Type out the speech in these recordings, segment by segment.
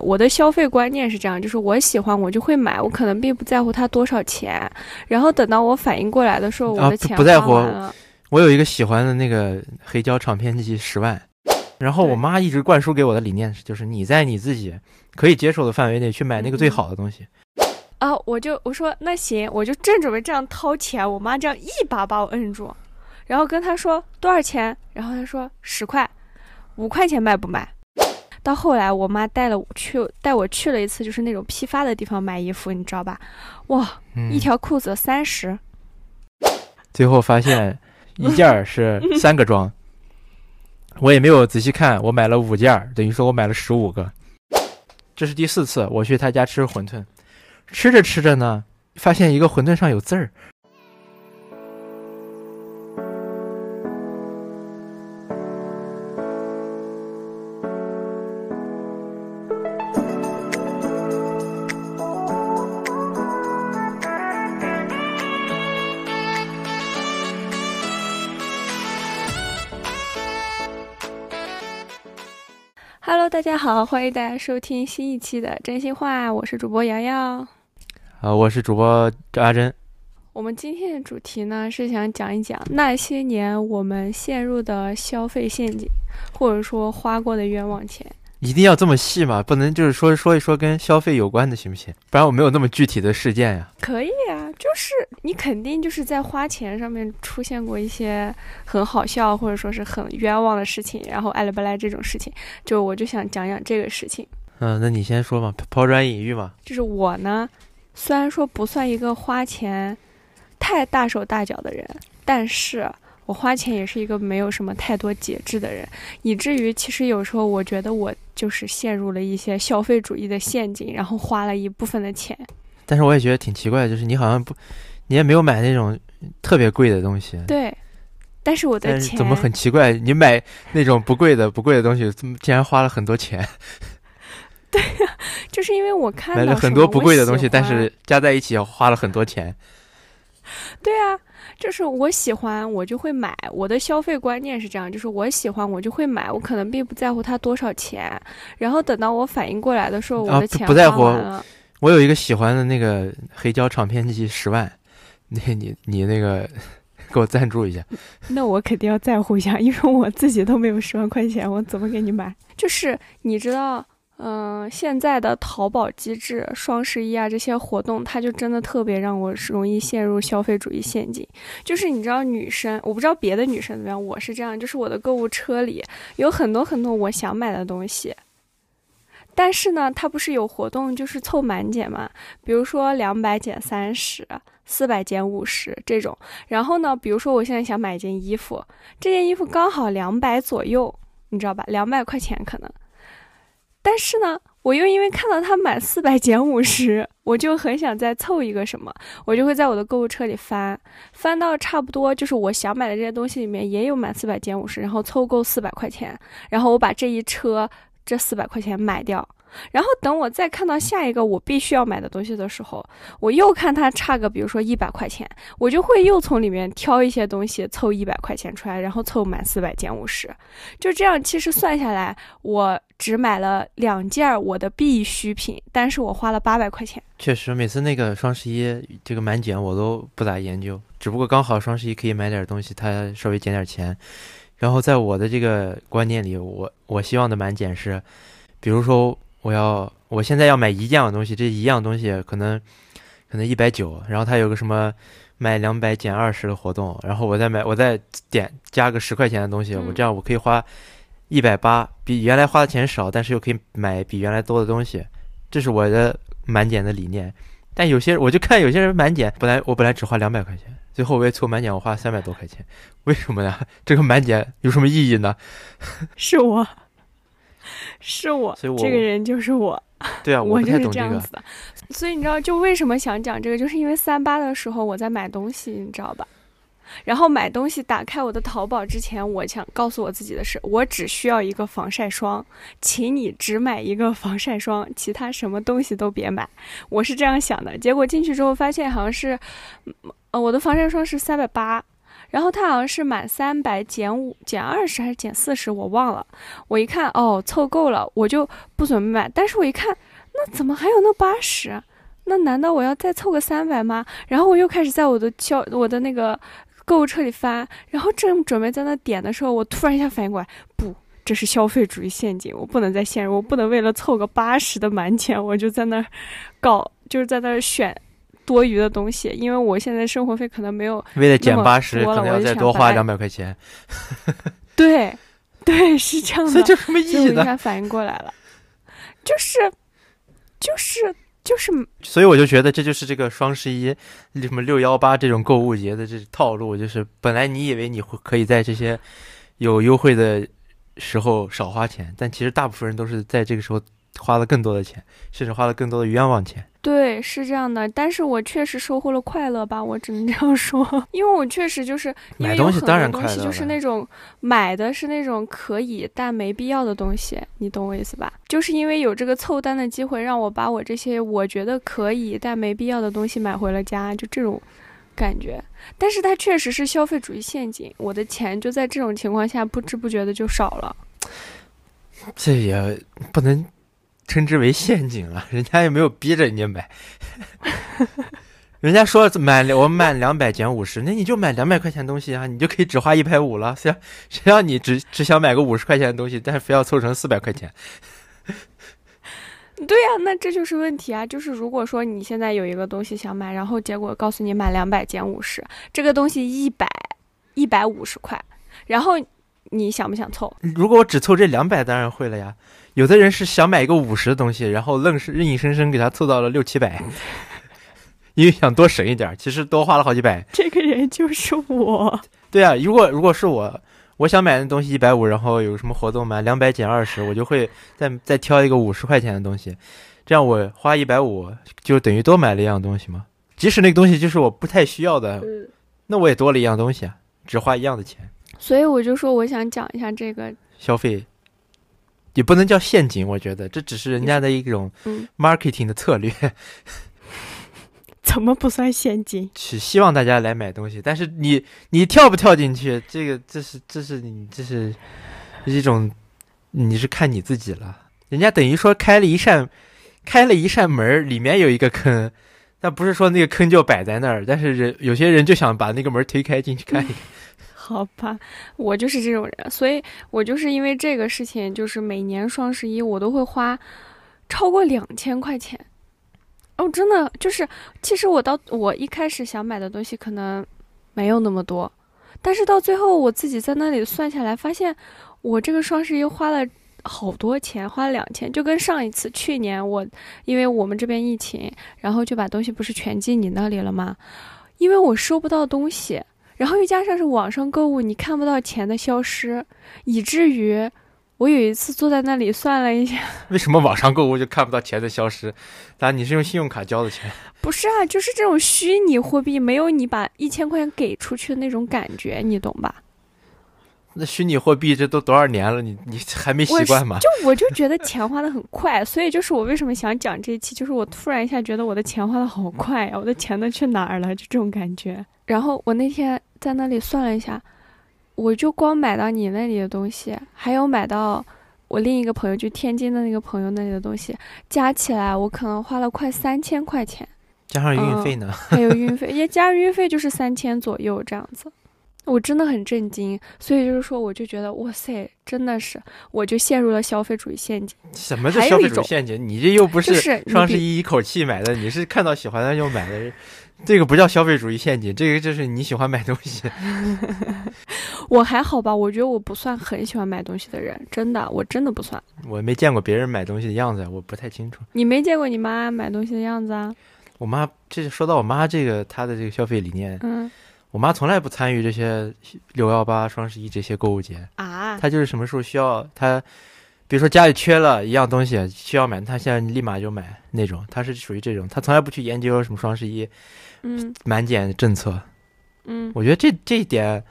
我的消费观念是这样，就是我喜欢我就会买，我可能并不在乎它多少钱。然后等到我反应过来的时候，我的钱不在乎。我有一个喜欢的那个黑胶唱片机十万，然后我妈一直灌输给我的理念是，就是你在你自己可以接受的范围内去买那个最好的东西。啊，我就我说那行，我就正准备这样掏钱，我妈这样一把把我摁住，然后跟她说多少钱，然后她说十块，五块钱卖不卖？到后来，我妈带了我去，带我去了一次，就是那种批发的地方买衣服，你知道吧？哇，一条裤子三十，最后发现 一件是三个装，我也没有仔细看，我买了五件，等于说我买了十五个。这是第四次我去他家吃馄饨，吃着吃着呢，发现一个馄饨上有字儿。Hello，大家好，欢迎大家收听新一期的真心话，我是主播瑶瑶。啊，我是主播阿珍。我们今天的主题呢是想讲一讲那些年我们陷入的消费陷阱，或者说花过的冤枉钱。一定要这么细吗？不能就是说说一说跟消费有关的，行不行？不然我没有那么具体的事件呀。可以啊，就是你肯定就是在花钱上面出现过一些很好笑或者说是很冤枉的事情，然后爱来不来这种事情，就我就想讲讲这个事情。嗯，那你先说嘛，抛砖引玉嘛。就是我呢，虽然说不算一个花钱太大手大脚的人，但是。我花钱也是一个没有什么太多节制的人，以至于其实有时候我觉得我就是陷入了一些消费主义的陷阱，然后花了一部分的钱。但是我也觉得挺奇怪，就是你好像不，你也没有买那种特别贵的东西。对，但是我的钱怎么很奇怪？你买那种不贵的、不贵的东西，竟然花了很多钱？对呀，就是因为我看买了很多不贵的东西，但是加在一起花了很多钱。对啊。就是我喜欢，我就会买。我的消费观念是这样，就是我喜欢，我就会买。我可能并不在乎它多少钱。然后等到我反应过来的时候，我的钱不在乎。我有一个喜欢的那个黑胶唱片机，十万。那你你那个给我赞助一下。那我肯定要在乎一下，因为我自己都没有十万块钱，我怎么给你买？就是你知道。嗯，现在的淘宝机制、双十一啊这些活动，它就真的特别让我容易陷入消费主义陷阱。就是你知道，女生我不知道别的女生怎么样，我是这样，就是我的购物车里有很多很多我想买的东西，但是呢，它不是有活动就是凑满减嘛？比如说两百减三十，四百减五十这种。然后呢，比如说我现在想买一件衣服，这件衣服刚好两百左右，你知道吧？两百块钱可能。但是呢，我又因为看到它满四百减五十，我就很想再凑一个什么，我就会在我的购物车里翻，翻到差不多就是我想买的这些东西里面也有满四百减五十，然后凑够四百块钱，然后我把这一车这四百块钱买掉。然后等我再看到下一个我必须要买的东西的时候，我又看它差个，比如说一百块钱，我就会又从里面挑一些东西凑一百块钱出来，然后凑满四百减五十，就这样。其实算下来，我只买了两件我的必需品，但是我花了八百块钱。确实，每次那个双十一这个满减我都不咋研究，只不过刚好双十一可以买点东西，它稍微减点钱。然后在我的这个观念里，我我希望的满减是，比如说。我要，我现在要买一样东西，这一样东西可能可能一百九，然后它有个什么买两百减二十的活动，然后我再买，我再点加个十块钱的东西，我这样我可以花一百八，比原来花的钱少，但是又可以买比原来多的东西，这是我的满减的理念。但有些我就看有些人满减，本来我本来只花两百块钱，最后我也凑满减，我花三百多块钱，为什么呀？这个满减有什么意义呢？是我。是我，这个人就是我。对啊，我就是这样子的。所以你知道，就为什么想讲这个，就是因为三八的时候我在买东西，你知道吧？然后买东西打开我的淘宝之前，我想告诉我自己的是，我只需要一个防晒霜，请你只买一个防晒霜，其他什么东西都别买。我是这样想的。结果进去之后发现好像是，呃，我的防晒霜是三百八。然后它好像是满三百减五减二十还是减四十，我忘了。我一看哦，凑够了，我就不准备买。但是我一看，那怎么还有那八十？那难道我要再凑个三百吗？然后我又开始在我的消我的那个购物车里翻，然后正准备在那点的时候，我突然一下反应过来，不。这是消费主义陷阱，我不能再陷入，我不能为了凑个八十的满减，我就在那儿搞，就是在那儿选多余的东西，因为我现在生活费可能没有为了减八十，可能要再多花两百块钱。对，对，是这样的。这什么意义呢？突然反应过来了，就是，就是，就是。所以我就觉得这就是这个双十一什么六幺八这种购物节的这套路，就是本来你以为你会可以在这些有优惠的。时候少花钱，但其实大部分人都是在这个时候花了更多的钱，甚至花了更多的冤枉钱。对，是这样的。但是我确实收获了快乐吧，我只能这样说。因为我确实就是买东西，当然快乐。就是那种买的是那种可以但没必要的东西，你懂我意思吧？就是因为有这个凑单的机会，让我把我这些我觉得可以但没必要的东西买回了家，就这种。感觉，但是它确实是消费主义陷阱。我的钱就在这种情况下不知不觉的就少了。这也不能称之为陷阱了，人家也没有逼着人家买。人家说满我满两百减五十，那你就买两百块钱东西啊，你就可以只花一百五了。谁谁让你只只想买个五十块钱的东西，但是非要凑成四百块钱？对呀，那这就是问题啊！就是如果说你现在有一个东西想买，然后结果告诉你满两百减五十，这个东西一百一百五十块，然后你想不想凑？如果我只凑这两百，当然会了呀。有的人是想买一个五十的东西，然后愣是硬生生给他凑到了六七百，因为想多省一点，其实多花了好几百。这个人就是我。对啊，如果如果是我。我想买的东西一百五，然后有什么活动吗？两百减二十，我就会再再挑一个五十块钱的东西，这样我花一百五就等于多买了一样东西嘛。即使那个东西就是我不太需要的，那我也多了一样东西啊，只花一样的钱。所以我就说，我想讲一下这个消费，也不能叫陷阱，我觉得这只是人家的一种 marketing 的策略。怎么不算陷阱？是希望大家来买东西，但是你你跳不跳进去？这个这是这是你这是一种，你是看你自己了。人家等于说开了一扇开了一扇门，里面有一个坑，但不是说那个坑就摆在那儿。但是人有些人就想把那个门推开进去看一看。好吧，我就是这种人，所以我就是因为这个事情，就是每年双十一我都会花超过两千块钱。哦，真的就是，其实我到我一开始想买的东西可能没有那么多，但是到最后我自己在那里算下来，发现我这个双十一花了好多钱，花了两千，就跟上一次去年我因为我们这边疫情，然后就把东西不是全寄你那里了吗？因为我收不到东西，然后又加上是网上购物，你看不到钱的消失，以至于。我有一次坐在那里算了一下，为什么网上购物就看不到钱的消失？当然你是用信用卡交的钱？不是啊，就是这种虚拟货币没有你把一千块钱给出去的那种感觉，你懂吧？那虚拟货币这都多少年了，你你还没习惯吗？就我就觉得钱花的很快，所以就是我为什么想讲这一期，就是我突然一下觉得我的钱花的好快呀，我的钱都去哪儿了？就这种感觉。然后我那天在那里算了一下。我就光买到你那里的东西，还有买到我另一个朋友，就天津的那个朋友那里的东西，加起来我可能花了快三千块钱，加上运费呢？还有运费，也加上运费就是三千左右这样子。我真的很震惊，所以就是说，我就觉得哇塞，真的是，我就陷入了消费主义陷阱。什么叫消费主义陷阱？你这又不是双十一一口气买的，你是看到喜欢的就买的。这个不叫消费主义陷阱，这个就是你喜欢买东西。我还好吧，我觉得我不算很喜欢买东西的人，真的，我真的不算。我没见过别人买东西的样子，我不太清楚。你没见过你妈买东西的样子啊？我妈，这说到我妈这个她的这个消费理念，嗯，我妈从来不参与这些六幺八、双十一这些购物节啊。她就是什么时候需要她。比如说家里缺了一样东西需要买，她现在立马就买那种，她是属于这种，她从来不去研究什么双十一，嗯，满减政策，嗯，我觉得这这一点，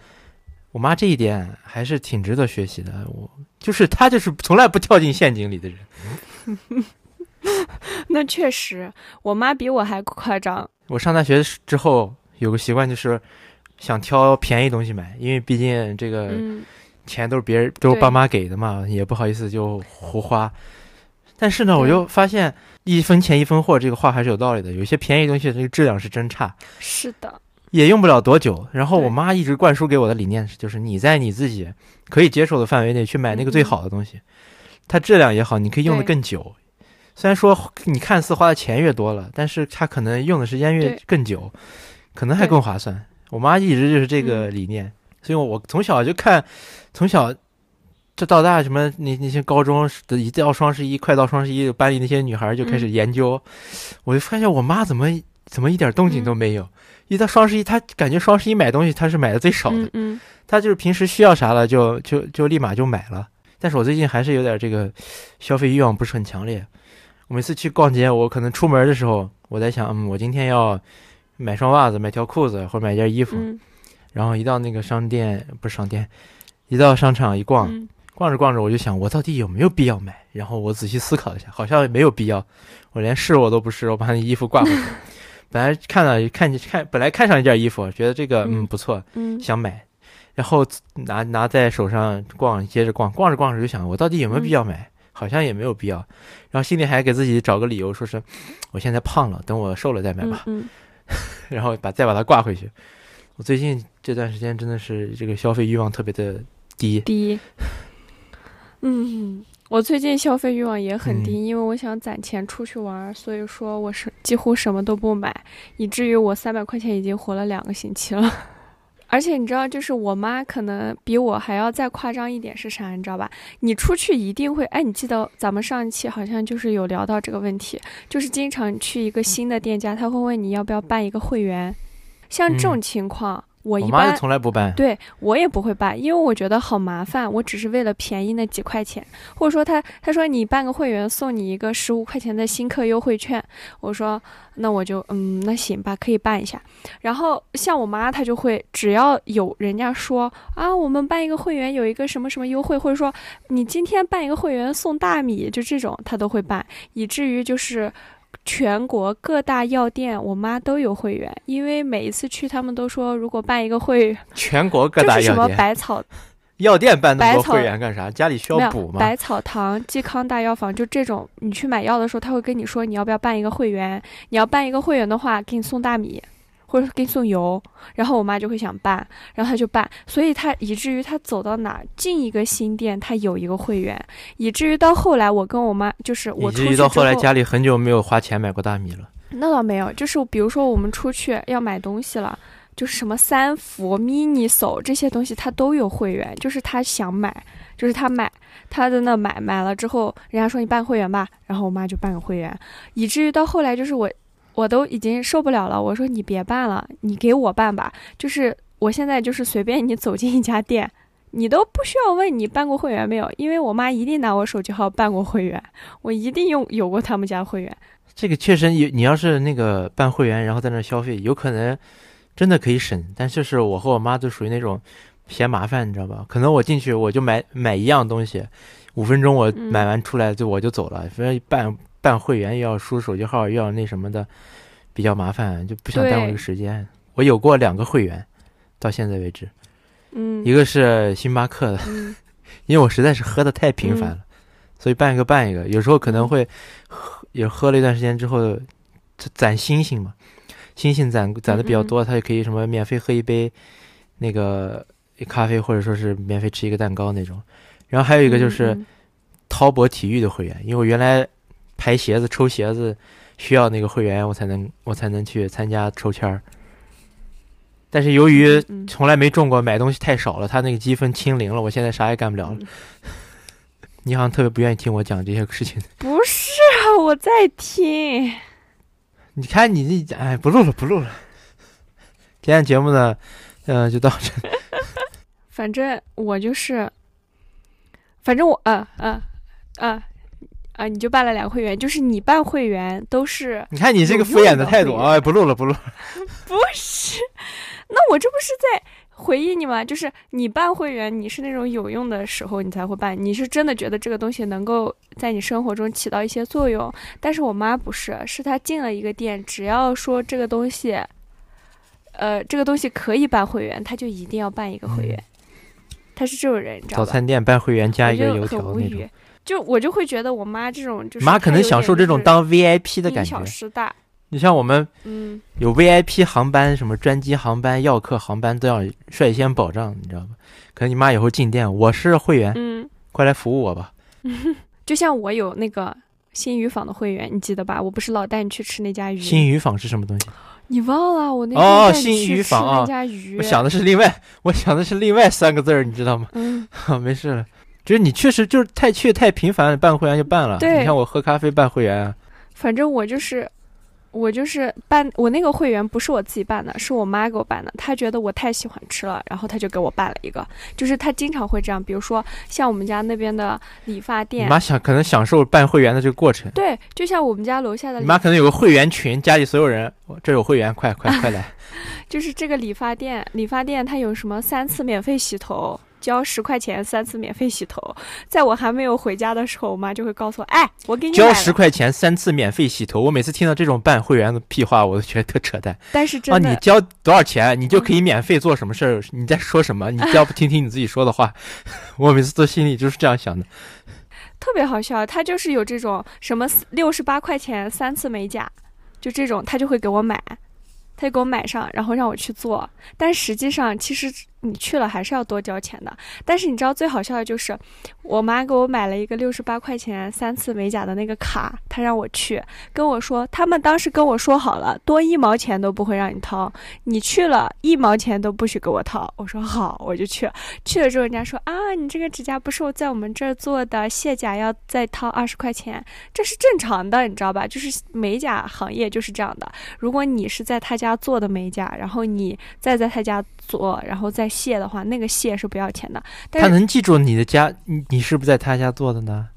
我妈这一点还是挺值得学习的。我就是她就是从来不跳进陷阱里的人。那确实，我妈比我还夸张。我上大学之后有个习惯就是，想挑便宜东西买，因为毕竟这个嗯，钱都是别人都是爸妈给的嘛，也不好意思就胡花。但是呢，我对就发现一分钱一分货这个话还是有道理的，有些便宜东西这个质量是真差。是的，也用不了多久。然后我妈一直灌输给我的理念是，就是你在你自己可以接受的范围内去买那个最好的东西，它质量也好，你可以用的更久。虽然说你看似花的钱越多了，但是它可能用的时间越更久，可能还更划算。我妈一直就是这个嗯理念，所以我从小就看，从小这到大什么那那些高中的一到双十一，快到双十一，班里那些女孩就开始嗯研究，我就发现我妈怎么怎么一点动静都嗯没有。一到双十一，她感觉双十一买东西她是买的最少的，她就是平时需要啥了就就就立马就买了。但是我最近还是有点这个消费欲望不是很强烈。我每次去逛街，我可能出门的时候，我在想，嗯，我今天要买双袜子，买条裤子，或者买件衣服。嗯然后一到那个商店，不是商店，一到商场一逛，嗯逛着逛着，我就想，我到底有没有必要买？然后我仔细思考一下，好像没有必要。我连试我都不试，我把那衣服挂回去。本来看了看看，本来看上一件衣服，觉得这个嗯嗯不错，嗯，想买，然后拿拿在手上逛，接着逛，逛着逛着就想，我到底有没有必要买？好像也没有必要。然后心里还给自己找个理由，说是我现在胖了，等我瘦了再买吧。嗯 然后把再把它挂回去。我最近这段时间真的是这个消费欲望特别的低，第一，嗯，我最近消费欲望也很低，嗯因为我想攒钱出去玩儿，所以说我是几乎什么都不买，以至于我三百块钱已经活了两个星期了。而且你知道，就是我妈可能比我还要再夸张一点是啥？你知道吧？你出去一定会，哎，你记得咱们上一期好像就是有聊到这个问题，就是经常去一个新的店家，他会问你要不要办一个会员。像这种嗯情况，我妈就般从来不办。对我也不会办，因为我觉得好麻烦。我只是为了便宜那几块钱，或者说他他说你办个会员送你一个十五块钱的新客优惠券，我说那我就嗯那行吧，可以办一下。然后像我妈她就会，只要有人家说啊我们办一个会员有一个什么什么优惠，或者说你今天办一个会员送大米，就这种她都会办，以至于就是。全国各大药店，我妈都有会员，因为每一次去，他们都说，如果办一个会全国各大药店什么百草药店办那么多会员干啥？家里需要补吗？百草堂、济康大药房，就这种，你去买药的时候，他会跟你说你要不要办一个会员。你要办一个会员的话，给你送大米，或者给你送油。然后我妈就会想办，然后她就办，所以她以至于她走到哪进一个新店，她有一个会员，以至于到后来我跟我妈就是我以出去之至于到后来家里很久没有花钱买过大米了。那倒没有，就是比如说我们出去要买东西了，就是什么三福、MINISO 这些东西，他都有会员，就是他想买，就是他买，他在那买，买了之后，人家说你办会员吧，然后我妈就办个会员，以至于到后来就是我，我都已经受不了了，我说你别办了，你给我办吧，就是我现在就是随便你走进一家店。你都不需要问你办过会员没有，因为我妈一定拿我手机号办过会员，我一定用有过他们家会员。这个确实有，你要是那个办会员，然后在那儿消费，有可能真的可以省。但就是我和我妈就属于那种嫌麻烦，你知道吧？可能我进去我就买买一样东西，五分钟我嗯买完出来就我就走了。反正办办会员又要输手机号，又要那什么的，比较麻烦，就不想耽误这个时间。我有过两个会员，到现在为止，嗯，一个是星巴克的，嗯。因为我实在是喝的太频繁了，所以办一个办一个。有时候可能会喝，也喝了一段时间之后，攒星星嘛，星星攒攒的比较多，它就可以什么免费喝一杯那个咖啡，或者说是免费吃一个蛋糕那种。然后还有一个就是嗯滔博体育的会员，因为我原来排鞋子、抽鞋子需要那个会员，我才能我才能去参加抽签儿。但是由于从来没中过，买东西太少了，他那个积分清零了，我现在啥也干不了了。嗯 你好像特别不愿意听我讲这些事情。不是啊，我在听。你看你这，哎，不录了，不录了。今天节目呢，嗯、就到这。反正我就是，反正我啊啊啊啊，你就办了两个会员，就是你办会员都是你看你这个敷衍的态度，哎，不录了，不录了。不是？那我这不是在回忆你吗？就是你办会员，你是那种有用的时候你才会办，你是真的觉得这个东西能够在你生活中起到一些作用。但是我妈不是，是她进了一个店，只要说这个东西，呃，这个东西可以办会员，她就一定要办一个会员。她是这种人，你知道吧？早餐店办会员加一个油条那种。就我就会觉得我妈这种就是妈可能享受这种当 VIP 的感觉。失大。你像我们嗯，有 VIP 航班，什么专机航班、要客航班都要率先保障，你知道吗？可能你妈以后进店，我是会员，嗯，快来服务我吧。就像我有那个新鱼坊的会员，你记得吧？我不是老带你去吃那家鱼，新鱼坊是什么东西？你忘了我那哦新鱼坊啊那家鱼，我想的是另外，我想的是另外三个字儿，你知道吗？嗯，没事了，就是你确实就是太去太频繁，办会员就办了。对你看我喝咖啡办会员啊，反正我就是。我就是办我那个会员不是我自己办的，是我妈给我办的。她觉得我太喜欢吃了，然后她就给我办了一个。就是她经常会这样，比如说像我们家那边的理发店你，妈想可能享受办会员的这个过程。对，就像我们家楼下的你妈可能有个会员群，家里所有人，这有会员，快快快来！就是这个理发店，理发店它有什么三次免费洗头，交十块钱三次免费洗头。在我还没有回家的时候，我妈就会告诉我，哎，我给你交十块钱三次免费洗头，我每次听到这种办会员的屁话，我都觉得特扯淡。但是啊，真的，你交多少钱，你就可以免费做什么事儿？你在说什么？你要不听听你自己说的话？我每次都心里就是这样想的。特别好笑。他就是有这种什么六十八块钱三次美甲，就这种他就会给我买，他就给我买上，然后让我去做。但实际上，其实你去了还是要多交钱的。但是你知道最好笑的就是，我妈给我买了一个六十八块钱三次美甲的那个卡，她让我去，跟我说他们当时跟我说好了，多一毛钱都不会让你掏，你去了一毛钱都不许给我掏。我说好，我就去。去了之后，人家说啊，你这个指甲不是我在我们这儿做的，卸甲要再掏二十块钱，这是正常的，你知道吧？就是美甲行业就是这样的。如果你是在他家做的美甲，然后你再在他家做，然后再卸的话，那个卸是不要钱的。但他能记住你的家，你你是不是在他家做的呢？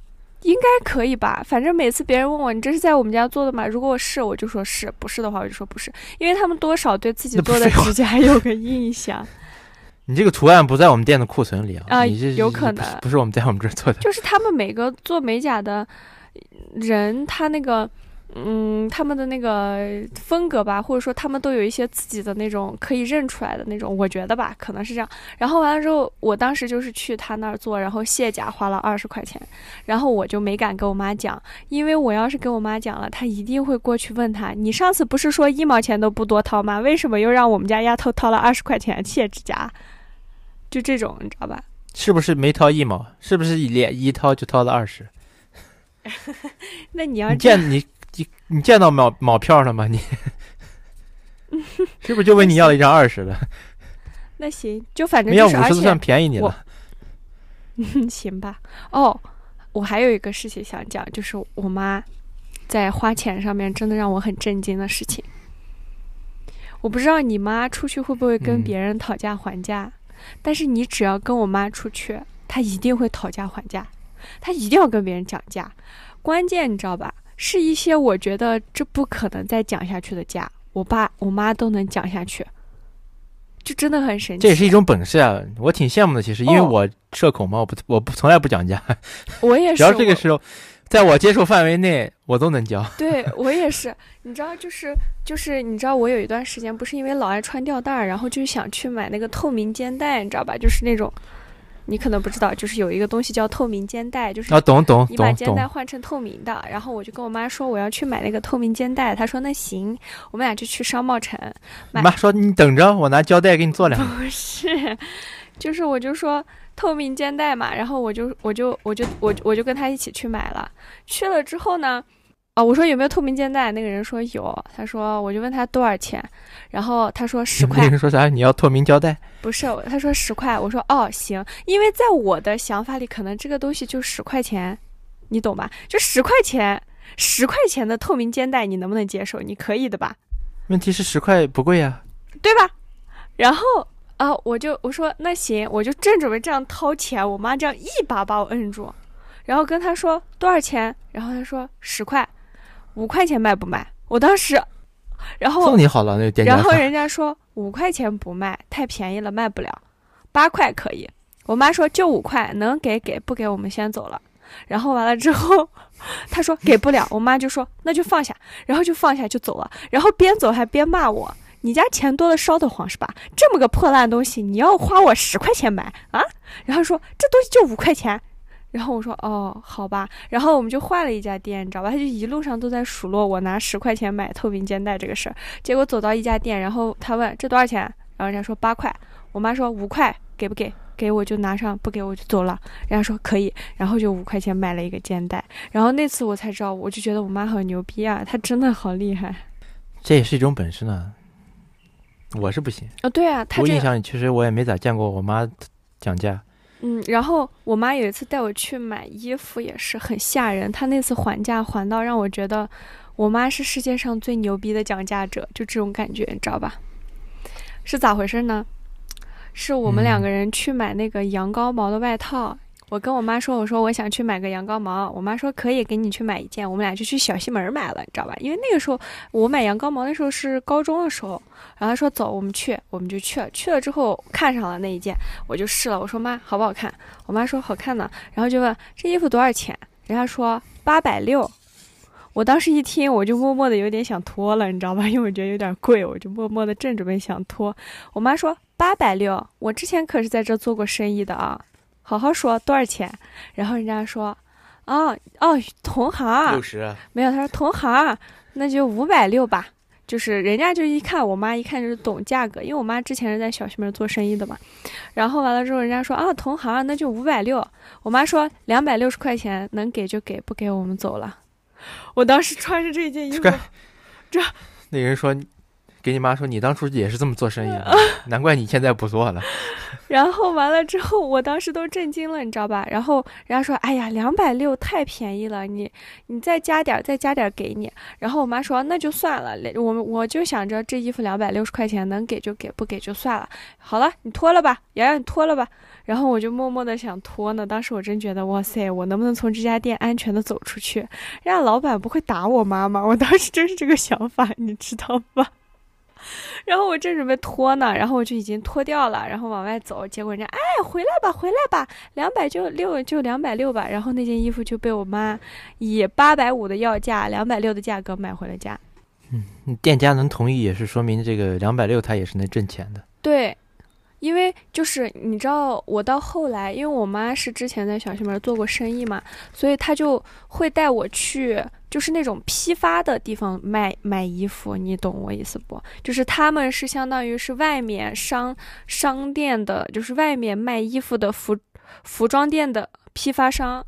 应该可以吧？反正每次别人问我你这是在我们家做的吗？如果我是，我就说是；不是的话，我就说不是，因为他们多少对自己做的指甲有个印象。你这个图案不在我们店的库存里啊？啊有可能不是我们在我们这儿做的。就是他们每个做美甲的人，他那个，嗯，他们的那个风格吧，或者说他们都有一些自己的那种可以认出来的那种，我觉得吧，可能是这样。然后完了之后，我当时就是去他那儿做，然后卸甲花了二十块钱，然后我就没敢跟我妈讲，因为我要是跟我妈讲了，她一定会过去问他，你上次不是说一毛钱都不多掏吗？为什么又让我们家丫头掏了二十块钱卸指甲？就这种，你知道吧？是不是没掏一毛？是不是连一掏就掏了二十？那你要见你你你见到毛毛票了吗？你是不是就问你要了一张二十的？那行，就反正要就是，五十都算便宜你我了。嗯，行吧。哦，我还有一个事情想讲，就是我妈在花钱上面真的让我很震惊的事情。我不知道你妈出去会不会跟嗯别人讨价还价，但是你只要跟我妈出去，她一定会讨价还价，她一定要跟别人讲价。关键你知道吧？是一些我觉得这不可能再讲下去的价，我爸我妈都能讲下去，就真的很神奇。这也是一种本事啊！我挺羡慕的，其实，因为哦我社恐嘛，我不我不从来不讲价，我也是，只要这个时候在我接受范围内，我都能交。对我也是，你知道，就是就是，你知道，我有一段时间不是因为老爱穿吊带儿，然后就想去买那个透明肩带，你知道吧？就是那种，你可能不知道，就是有一个东西叫透明肩带，就是啊，懂懂懂你把肩带，换成透明的。然后我就跟我妈说我要去买那个透明肩带，她说那行，我们俩就去商贸城。买妈说你等着，我拿胶带给你做两个。不是，就是我就说透明肩带嘛，然后我就我就我就我我就跟他一起去买了。去了之后呢，啊，我说有没有透明肩带？那个人说有，他说我就问他多少钱，然后他说十块 那块，人说啥？你要透明胶带？不是，他说十块，我说哦行，因为在我的想法里，可能这个东西就十块钱，你懂吧？就十块钱，十块钱的透明肩带，你能不能接受？你可以的吧？问题是十块不贵呀、对吧？然后啊，我就我说那行，我就正准备这样掏钱，我妈这样一把把我摁住，然后跟他说多少钱，然后他说十块，五块钱卖不卖？我当时，然后送你好了，那个店家然后人家说五块钱不卖，太便宜了，卖不了，八块可以。我妈说就五块，能给给，不给我们先走了。然后完了之后，他说给不了，我妈就说那就放下，然后就放下就走了，然后边走还边骂我。你家钱多的烧得慌是吧？这么个破烂东西，你要花我十块钱买啊？然后说这东西就五块钱。然后我说哦，好吧。然后我们就换了一家店，你知道吧？他就一路上都在数落我拿十块钱买透明肩带这个事儿。结果走到一家店，然后他问这多少钱，然后人家说八块。我妈说五块，给不给？给我就拿上，不给我就走了。人家说可以，然后就五块钱买了一个肩带。然后那次我才知道，我就觉得我妈好牛逼啊，她真的好厉害。这也是一种本事呢。我是不行。哦，对啊，她这我印象里其实我也没咋见过我妈讲价。嗯，然后我妈有一次带我去买衣服，也是很吓人。她那次还价还到让我觉得，我妈是世界上最牛逼的讲价者，就这种感觉，你知道吧？是咋回事呢？是我们两个人去买那个羊羔毛的外套。我跟我妈说，我说我想去买个羊羔毛，我妈说可以给你去买一件，我们俩就去小西门买了，你知道吧？因为那个时候我买羊羔毛的时候是高中的时候，然后她说走，我们去，我们就去了。去了之后看上了那一件，我就试了，我说妈，好不好看？我妈说好看呢，然后就问这衣服多少钱？人家说八百六。我当时一听，我就默默的有点想脱了，你知道吧？因为我觉得有点贵，我就默默的正准备想脱。我妈说八百六，我之前可是在这做过生意的啊。好好说多少钱，然后人家说，哦哦，同行六十，没有，他说同行，那就五百六吧。就是人家就一看，我妈一看就是懂价格，因为我妈之前是在小区门做生意的嘛。然后完了之后，人家说啊，同行那就五百六。我妈说两百六十块钱能给就给，不给我们走了。我当时穿着这件衣服，这那人说。给你妈说，你当初也是这么做生意的，难怪你现在不做了。然后完了之后，我当时都震惊了，你知道吧？然后人家说：“哎呀，两百六太便宜了，你你再加点，再加点给你。”然后我妈说：“那就算了，我我就想着这衣服两百六十块钱能给就给，不给就算了。好了，你脱了吧，洋洋，你脱了吧。”然后我就默默的想脱呢。当时我真觉得，哇塞，我能不能从这家店安全的走出去？人家老板不会打我妈吗？我当时真是这个想法，你知道吧？然后我正准备脱呢，然后我就已经脱掉了，然后往外走，结果人家哎回来吧，回来吧，两百就六就两百六吧，然后那件衣服就被我妈以八百五的要价，两百六的价格买回了家。嗯，店家能同意也是说明这个两百六他也是能挣钱的。对。因为就是你知道，我到后来，因为我妈是之前在小区门做过生意嘛，所以她就会带我去，就是那种批发的地方卖买衣服，你懂我意思不？就是他们是相当于是外面商商店的，就是外面卖衣服的服服装店的批发商，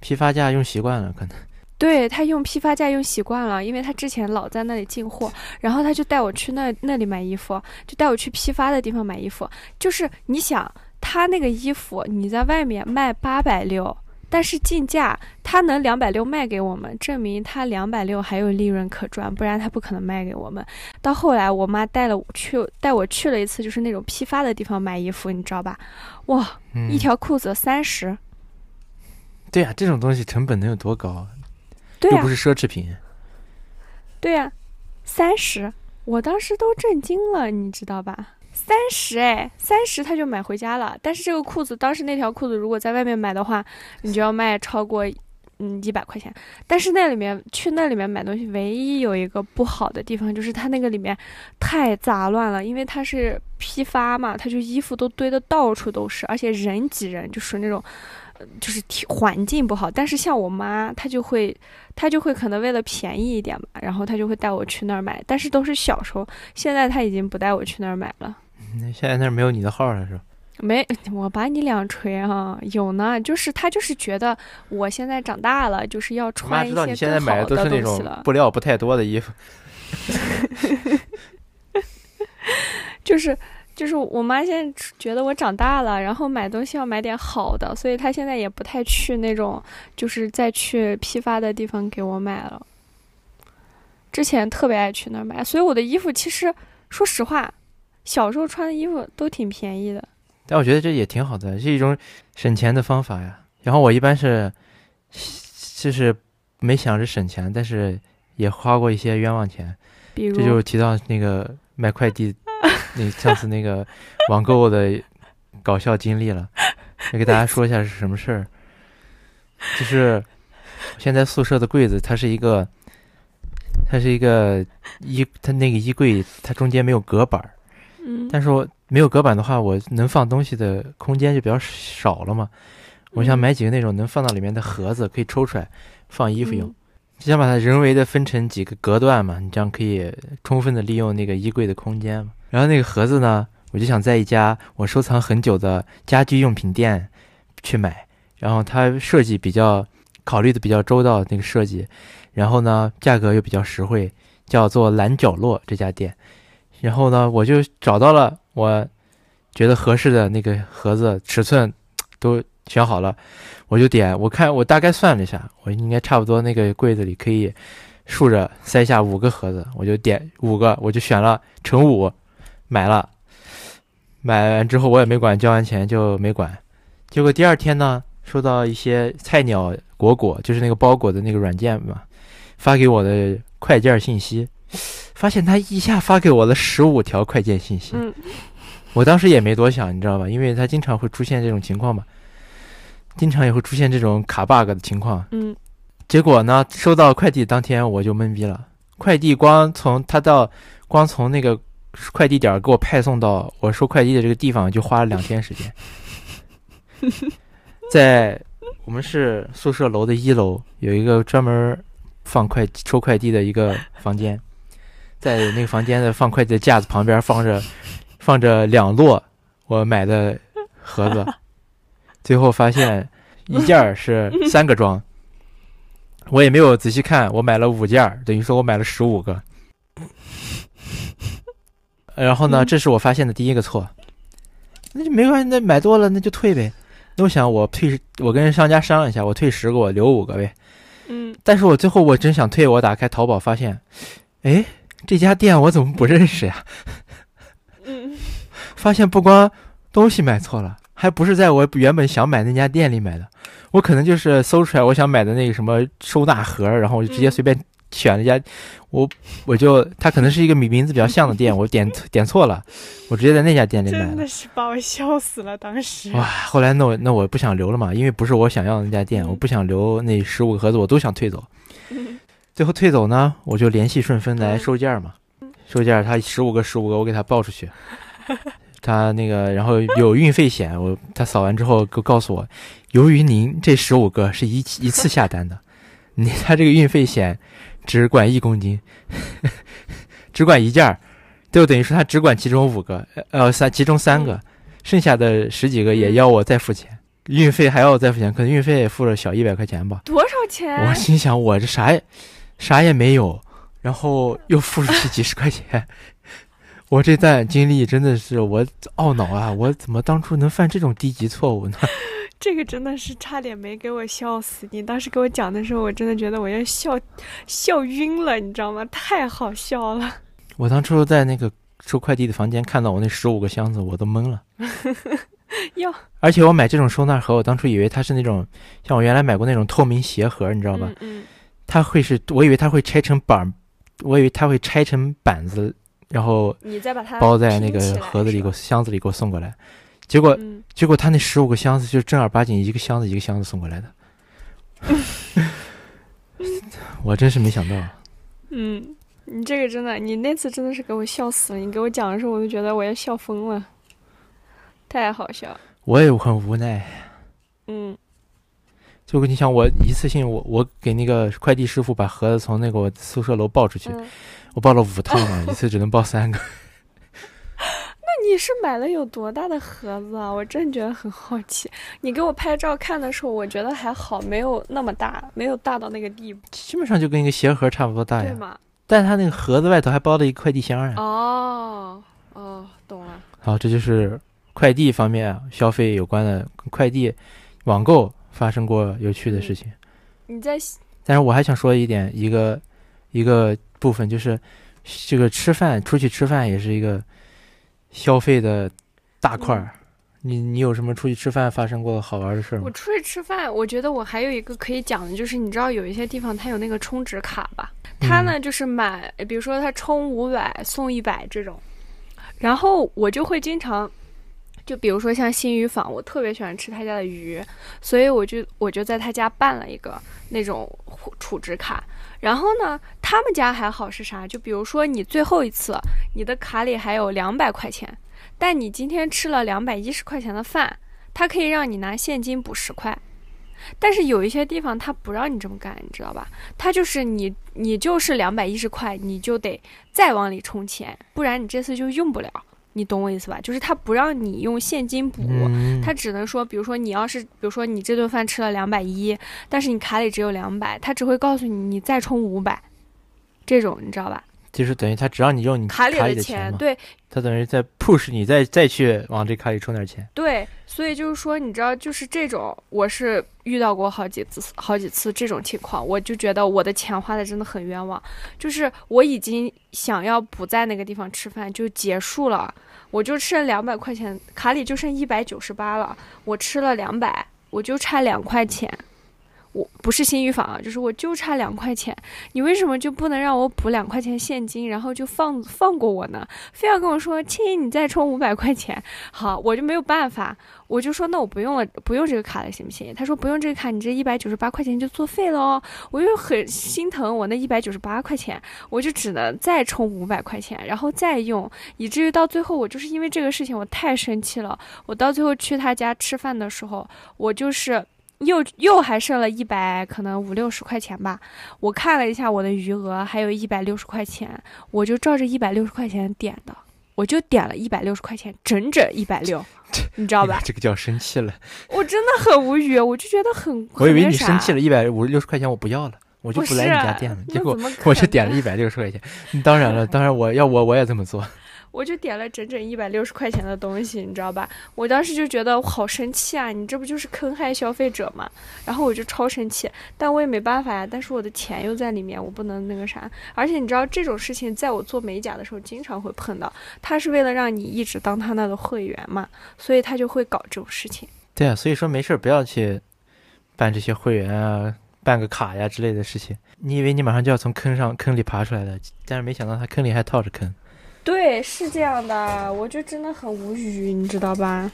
批发价用习惯了可能。对他用批发价用习惯了，因为他之前老在那里进货，然后他就带我去那那里买衣服，就带我去批发的地方买衣服。就是你想，他那个衣服你在外面卖八百六，但是进价他能两百六卖给我们，证明他两百六还有利润可赚，不然他不可能卖给我们。到后来我妈带了我去，带我去了一次，就是那种批发的地方买衣服，你知道吧？哇，一条裤子三十。对呀，这种东西成本能有多高？又不是奢侈品。对呀，三十，我当时都震惊了，你知道吧？三十哎，三十他就买回家了。但是这个裤子，当时那条裤子如果在外面买的话，你就要卖超过嗯一百块钱。但是那里面去那里面买东西，唯一有一个不好的地方就是它那个里面太杂乱了，因为它是批发嘛，它就衣服都堆的到处都是，而且人挤人，就是那种。就是环境不好，但是像我妈，她就会，她就会可能为了便宜一点吧，然后她就会带我去那儿买。但是都是小时候，现在她已经不带我去那儿买了。那现在那儿没有你的号了是吧？没，我把你两锤啊，有呢。就是他就是觉得我现在长大了，就是要穿一些知道你现在买的都是那种布料不太多的衣服。就是。就是我妈现在觉得我长大了，然后买东西要买点好的，所以她现在也不太去那种，就是再去批发的地方给我买了。之前特别爱去那儿买，所以我的衣服其实说实话，小时候穿的衣服都挺便宜的。但我觉得这也挺好的，是一种省钱的方法呀。然后我一般是，就是没想着省钱，但是也花过一些冤枉钱。比如，这就提到那个卖快递。那上次那个网购的搞笑经历了，也给大家说一下是什么事儿。就是现在宿舍的柜子，它是一个它是一个衣，它那个衣柜它中间没有隔板儿，嗯，但是我没有隔板的话，我能放东西的空间就比较少了嘛。我想嗯买几个那种能放到里面的盒子，可以抽出来放衣服用嗯。就想把它人为的分成几个隔断嘛，你这样可以充分的利用那个衣柜的空间嘛。然后那个盒子呢，我就想在一家我收藏很久的家居用品店去买，然后它设计比较考虑的比较周到，那个设计，然后呢价格又比较实惠，叫做蓝角落这家店。然后呢，我就找到了我觉得合适的那个盒子，尺寸都选好了，我就点。我看我大概算了一下，我应该差不多那个柜子里可以竖着塞下五个盒子，我就点五个，我就选了乘五，买了。买完之后我也没管，交完钱就没管。结果第二天呢，收到一些菜鸟果果，就是那个包裹的那个软件嘛，发给我的快件信息，发现他一下发给我了十五条快件信息。嗯我当时也没多想，你知道吧？因为他经常会出现这种情况嘛，经常也会出现这种卡 bug 的情况。嗯结果呢，收到快递当天我就懵逼了，快递光从他到光从那个快递点儿给我派送到我收快递的这个地方就花了两天时间。在我们是宿舍楼的一楼有一个专门放快收快递的一个房间，在那个房间的放快递的架子旁边放着放着两摞我买的盒子，最后发现一件儿是三个装。我也没有仔细看，我买了五件儿，等于说我买了十五个。然后呢，嗯这是我发现的第一个错。那就没关系，那买多了那就退呗。那我想我退，我跟商家商量一下，我退十个，我留五个呗。嗯但是我最后我真想退，我打开淘宝发现，哎，这家店我怎么不认识呀？嗯发现不光东西买错了，还不是在我原本想买那家店里买的，我可能就是搜出来我想买的那个什么收纳盒，然后我就直接嗯随便选了一家，我我就他可能是一个名名字比较像的店，我点点错了，我直接在那家店里买了真的。是把我笑死了，当时。哇！后来那我那我不想留了嘛，因为不是我想要的那家店，嗯我不想留那十五个盒子，我都想退走。嗯 最后退走呢，我就联系顺丰来嗯收件儿嘛，收件儿他十五个十五个我给他报出去，他那个然后有运费险，我他扫完之后告告诉我，由于您这十五个是一一次下单的，你他这个运费险只管一公斤，只管一件儿，就等于说他只管其中五个，呃三其中三个，剩下的十几个也要我再付钱，运费还要我再付钱，可能运费也付了小一百块钱吧。多少钱？我心想，我这啥也啥也没有，然后又付出去几十块钱，我这段经历真的是我懊恼啊！我怎么当初能犯这种低级错误呢？这个真的是差点没给我笑死。你当时给我讲的时候，我真的觉得我要笑笑晕了，你知道吗？太好笑了。我当初在那个收快递的房间看到我那十五个箱子，我都懵了。哟，而且我买这种收纳盒，我当初以为它是那种像我原来买过那种透明鞋盒，你知道吧？嗯它会是，我以为它会拆成板，我以为它会拆成板子，然后嗯，你再把它包在那个盒子里，给我箱子里给我送过来。结果嗯，结果他那十五个箱子就正儿八经一个箱子一个箱子送过来的，我真是没想到。嗯，你这个真的，你那次真的是给我笑死了。你给我讲的时候，我就觉得我要笑疯了，太好笑了。我也很无奈。嗯就跟你想，我一次性我我给那个快递师傅把盒子从那个我宿舍楼抱出去，嗯，我抱了五趟嘛，一次只能抱三个。那你是买了有多大的盒子啊？我真觉得很好奇。你给我拍照看的时候，我觉得还好，没有那么大，没有大到那个地步，基本上就跟一个鞋盒差不多大呀。对吗？但是它那个盒子外头还包了一个快递箱呀。哦哦，懂了。好，这就是快递方面啊消费有关的快递网购发生过有趣的事情。你在但是我还想说一点，一个一个部分就是，这个吃饭出去吃饭也是一个消费的大块儿。你你有什么出去吃饭发生过好玩的事儿吗？我出去吃饭，我觉得我还有一个可以讲的，就是你知道有一些地方它有那个充值卡吧？它呢就是买，比如说它充五百送一百这种，然后我就会经常就比如说像新鱼坊，我特别喜欢吃他家的鱼，所以我就我就在他家办了一个那种储值卡。然后呢，他们家还好是啥？就比如说你最后一次，你的卡里还有两百块钱，但你今天吃了两百一十块钱的饭，他可以让你拿现金补十块。但是有一些地方他不让你这么干，你知道吧？他就是你，你就是两百一十块，你就得再往里充钱，不然你这次就用不了。你懂我意思吧？就是他不让你用现金补，他只能说，比如说你要是，比如说你这顿饭吃了两百一，但是你卡里只有两百，他只会告诉你你再充五百，这种你知道吧？就是等于他只要你用你卡里的钱，对，他等于在 push 你再再去往这卡里充点钱。对，所以就是说，你知道，就是这种，我是遇到过好几次，好几次这种情况，我就觉得我的钱花的真的很冤枉。就是我已经想要不在那个地方吃饭就结束了，我就吃了两百块钱，卡里就剩一百九十八了，我吃了两百，我就差两块钱。我不是新语坊啊，就是我就差两块钱，你为什么就不能让我补两块钱现金，然后就放放过我呢？非要跟我说，亲，你再充五百块钱，好，我就没有办法，我就说那我不用了，不用这个卡了，行不行？他说不用这个卡，你这一百九十八块钱就作废了哦。我又很心疼我那一百九十八块钱，我就只能再充五百块钱，然后再用，以至于到最后我就是因为这个事情我太生气了，我到最后去他家吃饭的时候，我就是。又又还剩了一百，可能五六十块钱吧。我看了一下我的余额，还有一百六十块钱，我就照着一百六十块钱点的，我就点了一百六十块钱，整整一百六，你知道吧？这个叫生气了。我真的很无语，我就觉得很。我以为你生气了，一百五六十块钱我不要了，我就不来你家店了。结果我就点了一百六十块钱。当然了，当然我要我我也这么做。我就点了整整一百六十块钱的东西，你知道吧？我当时就觉得好生气啊！你这不就是坑害消费者吗？然后我就超生气，但我也没办法呀。但是我的钱又在里面，我不能那个啥。而且你知道这种事情，在我做美甲的时候经常会碰到。他是为了让你一直当他那的会员嘛，所以他就会搞这种事情。对啊，所以说没事不要去办这些会员啊，办个卡呀之类的事情。你以为你马上就要从坑上坑里爬出来了，但是没想到他坑里还套着坑。对，是这样的，我就真的很无语，你知道吧？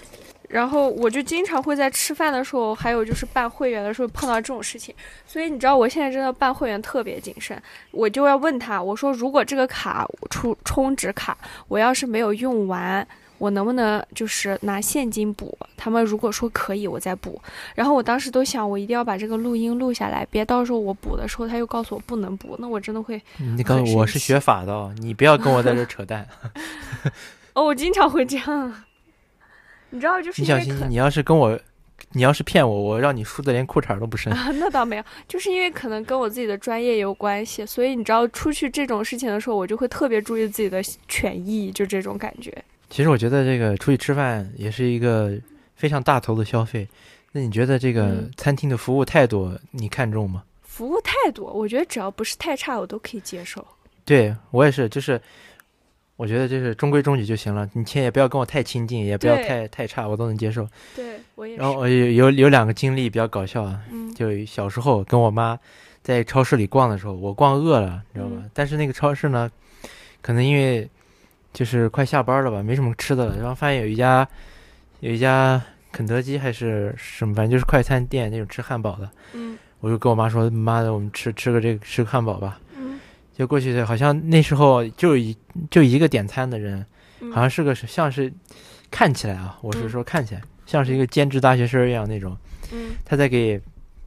然后我就经常会在吃饭的时候，还有就是办会员的时候碰到这种事情，所以你知道我现在真的办会员特别谨慎，我就要问他，我说如果这个卡充充值卡，我要是没有用完。我能不能就是拿现金补？他们如果说可以，我再补。然后我当时都想，我一定要把这个录音录下来，别到时候我补的时候他又告诉我不能补，那我真的会。你告诉我是学法的，你不要跟我在这扯淡。哦，我经常会这样。你知道，就是你小心，你要是跟我，你要是骗我，我让你输的连裤衩都不剩。啊，那倒没有，就是因为可能跟我自己的专业有关系，所以你知道，出去这种事情的时候，我就会特别注意自己的权益，就这种感觉。其实我觉得这个出去吃饭也是一个非常大头的消费。那你觉得这个餐厅的服务态度你看重吗？服务态度，我觉得只要不是太差，我都可以接受。对我也是，就是我觉得就是中规中矩就行了。你千也不要跟我太亲近，也不要太太差，我都能接受。对我也。然后有有有两个经历比较搞笑啊，就小时候跟我妈在超市里逛的时候，我逛饿了，你知道吧？但是那个超市呢，可能因为。就是快下班了吧，没什么吃的了，然后发现有一家，有一家肯德基还是什么，反正就是快餐店那种吃汉堡的。嗯，我就跟我妈说：“妈的，我们吃吃个这个吃个汉堡吧。”嗯，就过去，好像那时候就一就一个点餐的人，好像是个像是看起来啊，我是说看起来像是一个兼职大学生一样那种。嗯，他在给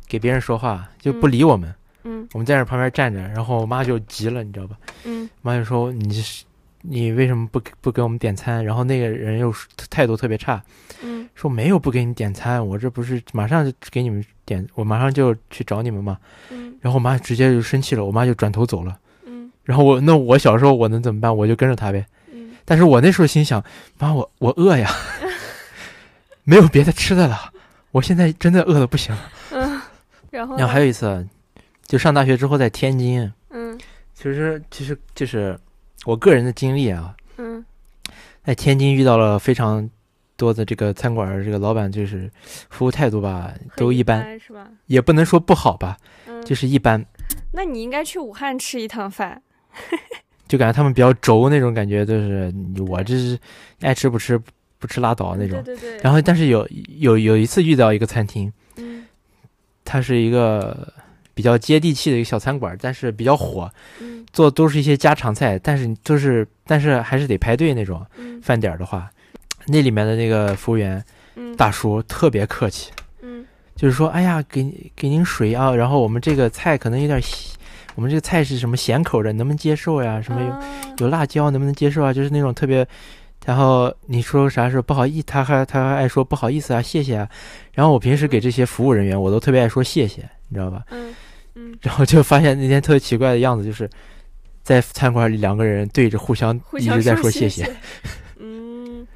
给别人说话，就不理我们。嗯，我们在那旁边站着，然后我妈就急了，你知道吧？嗯，妈就说：“你是。”你为什么不不给我们点餐？然后那个人又态度特别差，嗯，说没有不给你点餐，我这不是马上就给你们点，我马上就去找你们嘛，嗯，然后我妈直接就生气了，我妈就转头走了，嗯，然后我那我小时候我能怎么办？我就跟着他呗，嗯，但是我那时候心想，妈我我饿呀，没有别的吃的了，我现在真的饿的不行，嗯，然后然后还有一次，就上大学之后在天津，嗯，其实其实就是。我个人的经历啊，嗯，在天津遇到了非常多的这个餐馆，这个老板就是服务态度吧，都一般，是吧？也不能说不好吧，嗯，就是一般。那你应该去武汉吃一趟饭，就感觉他们比较轴那种感觉，就是我这是爱吃不吃，不吃拉倒那种。对对对。然后，但是有有有一次遇到一个餐厅，嗯它是一个比较接地气的一个小餐馆，但是比较火，嗯做都是一些家常菜，但是就是但是还是得排队那种。嗯饭点的话，那里面的那个服务员嗯大叔特别客气，嗯就是说，哎呀，给给您水啊，然后我们这个菜可能有点咸，我们这个菜是什么咸口的，能不能接受呀？什么有、啊有辣椒，能不能接受啊？就是那种特别，然后你说啥时候不好意，他还他还爱说不好意思啊，谢谢啊。然后我平时给这些服务人员，我都特别爱说谢谢，你知道吧？嗯嗯，然后就发现那天特别奇怪的样子，就是在餐馆里两个人对着互相一直在说谢谢。嗯，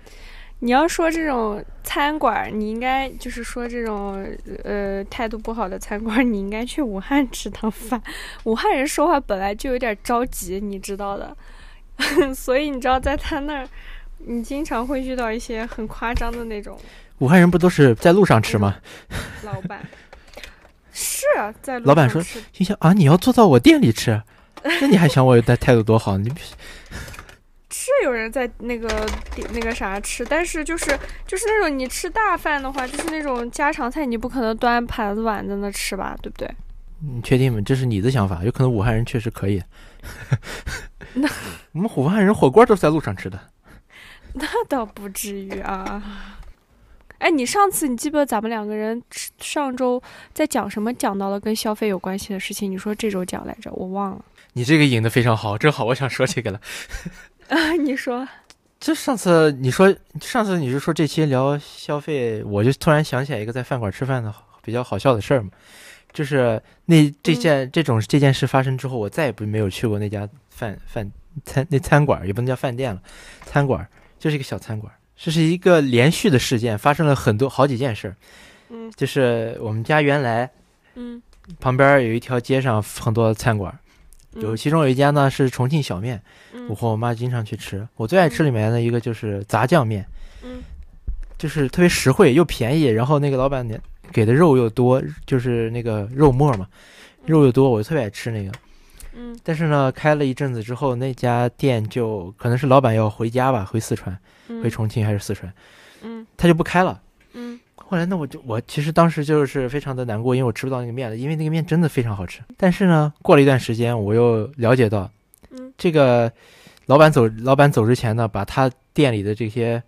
你要说这种餐馆，你应该就是说这种呃态度不好的餐馆，你应该去武汉吃趟饭。武汉人说话本来就有点着急，你知道的，所以你知道在他那儿，你经常会遇到一些很夸张的那种武汉人不都是在路上吃吗？老板。是啊，在路老板说心想啊，你要坐到我店里吃，那你还想我的态度多好？你 是有人在那个地那个啥吃，但是就是就是那种你吃大饭的话，就是那种家常菜，你不可能端盘子碗在那吃吧，对不对？你确定吗？这是你的想法，有可能武汉人确实可以。那 我们武汉人火锅都是在路上吃的。那倒不至于啊。哎，你上次你记不记得咱们两个人上周在讲什么？讲到了跟消费有关系的事情，你说这周讲来着，我忘了。你这个引的非常好，正好我想说这个了。啊，你说，就上次你说，上次你就说这期聊消费，我就突然想起来一个在饭馆吃饭的比较好笑的事儿嘛，就是那这件、这种这件事发生之后，我再也不没有去过那家饭饭餐那餐馆，也不能叫饭店了，餐馆就是一个小餐馆。这是一个连续的事件，发生了很多好几件事。儿。嗯。就是我们家原来嗯。旁边有一条街上很多餐馆，有嗯其中有一家呢是重庆小面，我嗯和我妈经常去吃。我最爱吃里面的一个就是杂酱面，嗯。就是特别实惠又便宜，然后那个老板娘给的肉又多，就是那个肉末嘛，肉又多，我就特别爱吃那个。嗯。但是呢，开了一阵子之后，那家店就可能是老板要回家吧，回四川，嗯。回重庆还是四川，嗯。他就不开了。嗯。后来呢，我就我其实当时就是非常的难过，因为我吃不到那个面了，因为那个面真的非常好吃。但是呢，过了一段时间，我又了解到，嗯。这个老板走老板走之前呢，把他店里的这些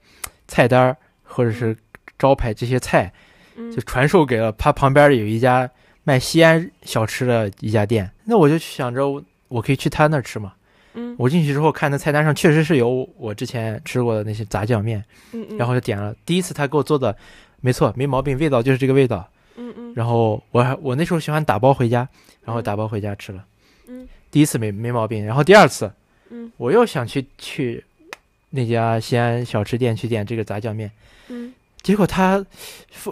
菜单儿或者是招牌这些菜，嗯。就传授给了他旁边有一家卖西安小吃的一家店。那我就想着我我可以去他那儿吃嘛。嗯我进去之后看那菜单上确实是有我之前吃过的那些炸酱面，嗯嗯，然后就点了。第一次他给我做的，没错，没毛病，味道就是这个味道。嗯嗯然后我还我那时候喜欢打包回家，然后打包回家吃了。嗯第一次没没毛病，然后第二次嗯我又想去去那家西安小吃店去点这个炸酱面，嗯结果他，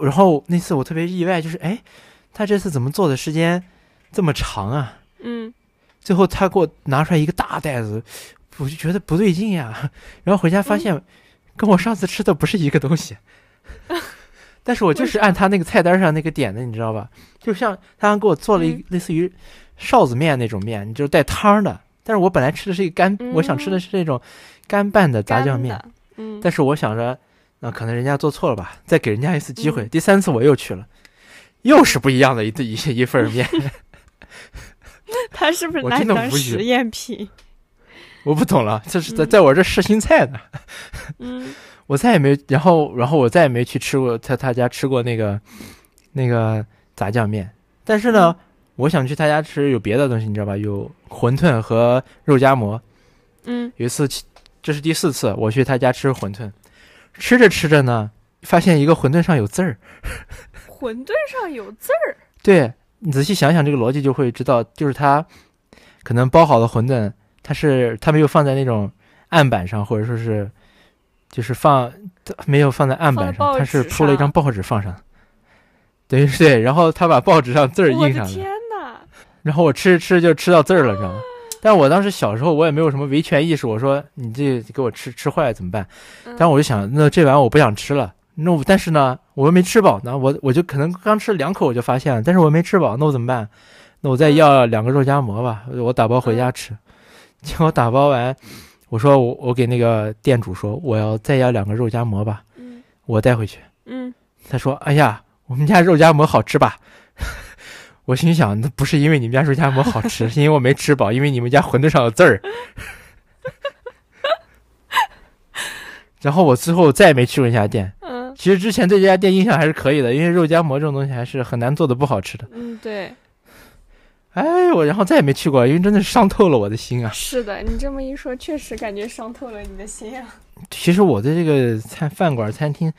然后那次我特别意外，就是哎，他这次怎么做的时间这么长啊？嗯最后他给我拿出来一个大袋子，我就觉得不对劲呀。然后回家发现，跟我上次吃的不是一个东西。但是我就是按他那个菜单上那个点的，你知道吧？就像他还给我做了一嗯类似于臊子面那种面，你就是带汤的。但是我本来吃的是一个干，我想吃的是那种干拌的炸酱面。嗯，但是我想着，那、可能人家做错了吧，再给人家一次机会。嗯第三次我又去了，又是不一样的一一 一份儿面。他是不是我拿你当实验品？我不懂了，这是在嗯在我这试新菜呢。嗯我再也没，然后然后我再也没去吃过他他家吃过那个那个炸酱面。但是呢，我想去他家吃有别的东西，你知道吧？有馄饨和肉夹馍。嗯有一次，这是第四次我去他家吃馄饨，吃着吃着呢，发现一个馄饨上有字儿。馄饨上有字儿，对你仔细想想这个逻辑，就会知道，就是他可能包好的馄饨，它是他没有放在那种案板上，或者说是就是放没有放在案板上，他是铺了一张报纸放上。对对，然后他把报纸上字儿印上了，天哪！然后我吃着吃着就吃到字儿了，你知道吗？但我当时小时候我也没有什么维权意识，我说你这给我吃吃坏了怎么办？嗯但我就想，那这玩意我不想吃了。那我但是呢，我又没吃饱呢，我我就可能刚吃两口我就发现了，但是我没吃饱，那我怎么办？那我再要两个肉夹馍吧，我打包回家吃。结果打包完，我说我我给那个店主说我要再要两个肉夹馍吧，我带回去。嗯，他说：“哎呀，我们家肉夹馍好吃吧？” 我心想，那不是因为你们家肉夹馍好吃，是因为我没吃饱，因为你们家馄饨上有字儿。然后我之后再也没去过那家店。嗯其实之前对这家店印象还是可以的，因为肉夹馍这种东西还是很难做的不好吃的。嗯，对，哎，我然后再也没去过，因为真的是伤透了我的心啊。是的，你这么一说，确实感觉伤透了你的心啊。其实我对这个餐饭馆、餐厅，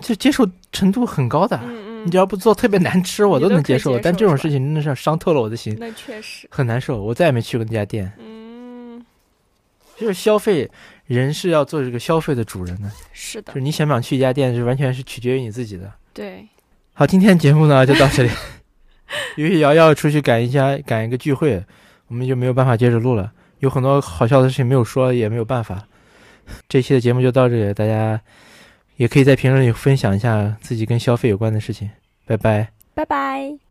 就接受程度很高的。嗯嗯，你只要不做特别难吃，我都能接受。接受但这种事情真的是伤透了我的心，那确实，很难受。我再也没去过那家店。嗯，就是消费，人是要做这个消费的主人的。是的就是，你想不想去一家店，是完全是取决于你自己的。对，好，今天节目呢就到这里。由于瑶瑶出去赶一下赶一个聚会，我们就没有办法接着录了。有很多好笑的事情没有说，也没有办法。这期的节目就到这里，大家也可以在评论里分享一下自己跟消费有关的事情。拜拜。拜拜。